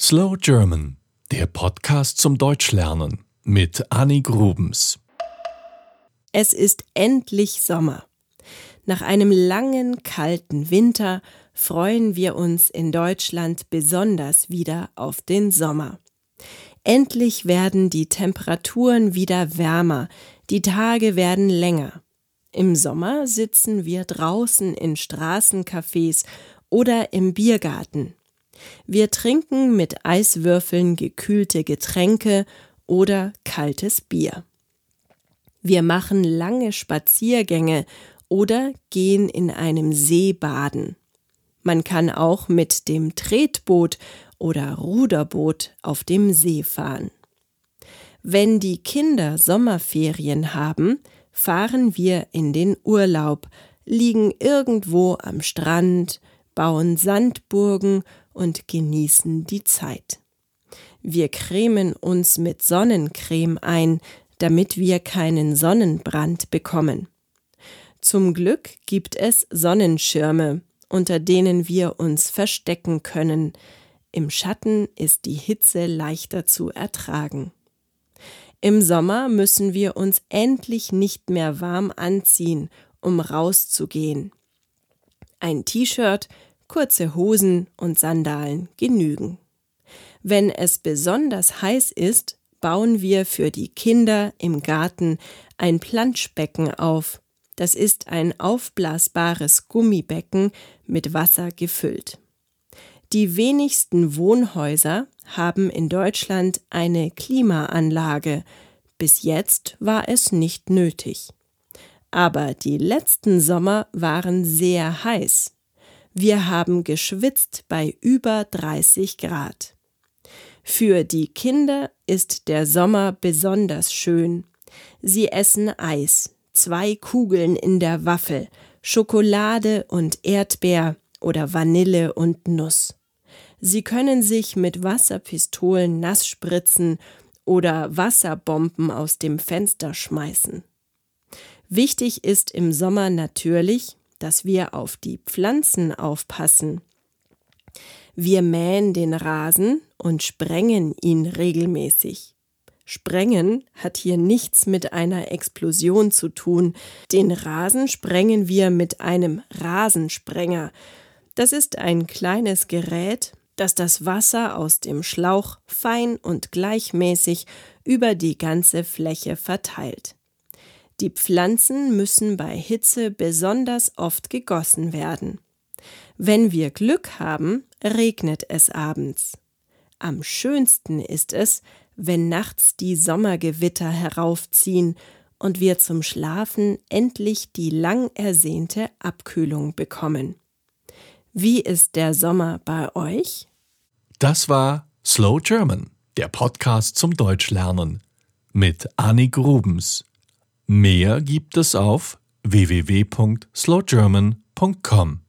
Slow German, der Podcast zum Deutschlernen mit Annie Grubens. Es ist endlich Sommer. Nach einem langen, kalten Winter freuen wir uns in Deutschland besonders wieder auf den Sommer. Endlich werden die Temperaturen wieder wärmer, die Tage werden länger. Im Sommer sitzen wir draußen in Straßencafés oder im Biergarten. Wir trinken mit Eiswürfeln gekühlte Getränke oder kaltes Bier. Wir machen lange Spaziergänge oder gehen in einem See baden. Man kann auch mit dem Tretboot oder Ruderboot auf dem See fahren. Wenn die Kinder Sommerferien haben, fahren wir in den Urlaub, liegen irgendwo am Strand, bauen Sandburgen und genießen die Zeit. Wir cremen uns mit Sonnencreme ein, damit wir keinen Sonnenbrand bekommen. Zum Glück gibt es Sonnenschirme, unter denen wir uns verstecken können. Im Schatten ist die Hitze leichter zu ertragen. Im Sommer müssen wir uns endlich nicht mehr warm anziehen, um rauszugehen. Ein T-Shirt, kurze Hosen und Sandalen genügen. Wenn es besonders heiß ist, bauen wir für die Kinder im Garten ein Planschbecken auf. Das ist ein aufblasbares Gummibecken mit Wasser gefüllt. Die wenigsten Wohnhäuser haben in Deutschland eine Klimaanlage. Bis jetzt war es nicht nötig. Aber die letzten Sommer waren sehr heiß. Wir haben geschwitzt bei über 30 Grad. Für die Kinder ist der Sommer besonders schön. Sie essen Eis, zwei Kugeln in der Waffel, Schokolade und Erdbeer oder Vanille und Nuss. Sie können sich mit Wasserpistolen nass spritzen oder Wasserbomben aus dem Fenster schmeißen. Wichtig ist im Sommer natürlich, dass wir auf die Pflanzen aufpassen. Wir mähen den Rasen und sprengen ihn regelmäßig. Sprengen hat hier nichts mit einer Explosion zu tun. Den Rasen sprengen wir mit einem Rasensprenger. Das ist ein kleines Gerät, das das Wasser aus dem Schlauch fein und gleichmäßig über die ganze Fläche verteilt. Die Pflanzen müssen bei Hitze besonders oft gegossen werden. Wenn wir Glück haben, regnet es abends. Am schönsten ist es, wenn nachts die Sommergewitter heraufziehen und wir zum Schlafen endlich die lang ersehnte Abkühlung bekommen. Wie ist der Sommer bei euch? Das war Slow German, der Podcast zum Deutschlernen mit Annie Grubens. Mehr gibt es auf www.slowgerman.com.